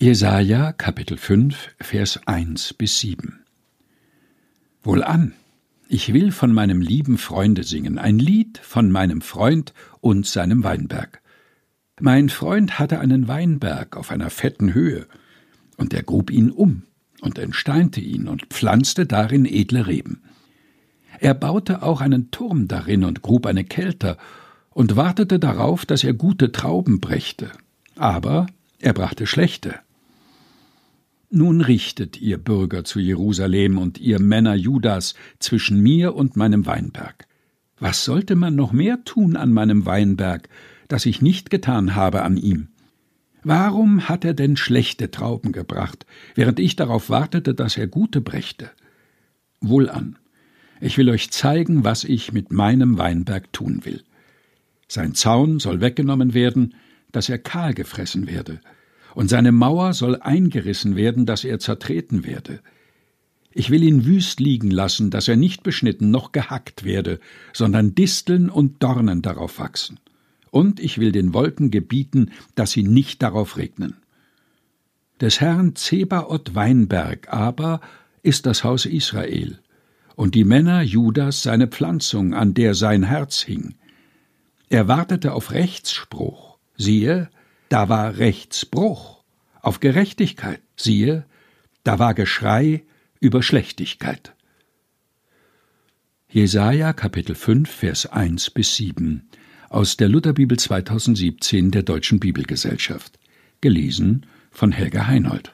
Jesaja Kapitel 5, Vers 1 bis 7 Wohlan, ich will von meinem lieben Freunde singen, ein Lied von meinem Freund und seinem Weinberg. Mein Freund hatte einen Weinberg auf einer fetten Höhe, und er grub ihn um und entsteinte ihn und pflanzte darin edle Reben. Er baute auch einen Turm darin und grub eine Kelter und wartete darauf, dass er gute Trauben brächte. Aber er brachte schlechte. Nun richtet ihr Bürger zu Jerusalem und ihr Männer Judas zwischen mir und meinem Weinberg. Was sollte man noch mehr tun an meinem Weinberg, das ich nicht getan habe an ihm? Warum hat er denn schlechte Trauben gebracht, während ich darauf wartete, dass er gute brächte? Wohlan, ich will euch zeigen, was ich mit meinem Weinberg tun will. Sein Zaun soll weggenommen werden, dass er kahl gefressen werde, und seine Mauer soll eingerissen werden, dass er zertreten werde. Ich will ihn wüst liegen lassen, dass er nicht beschnitten noch gehackt werde, sondern Disteln und Dornen darauf wachsen. Und ich will den Wolken gebieten, dass sie nicht darauf regnen. Des Herrn Zebaoth Weinberg aber ist das Haus Israel, und die Männer Judas seine Pflanzung, an der sein Herz hing. Er wartete auf Rechtsspruch, siehe, da war Rechtsbruch, auf Gerechtigkeit, siehe, da war Geschrei über Schlechtigkeit. Jesaja Kapitel 5, Vers 1 bis 7 aus der Lutherbibel 2017 der Deutschen Bibelgesellschaft. Gelesen von Helga Heinold.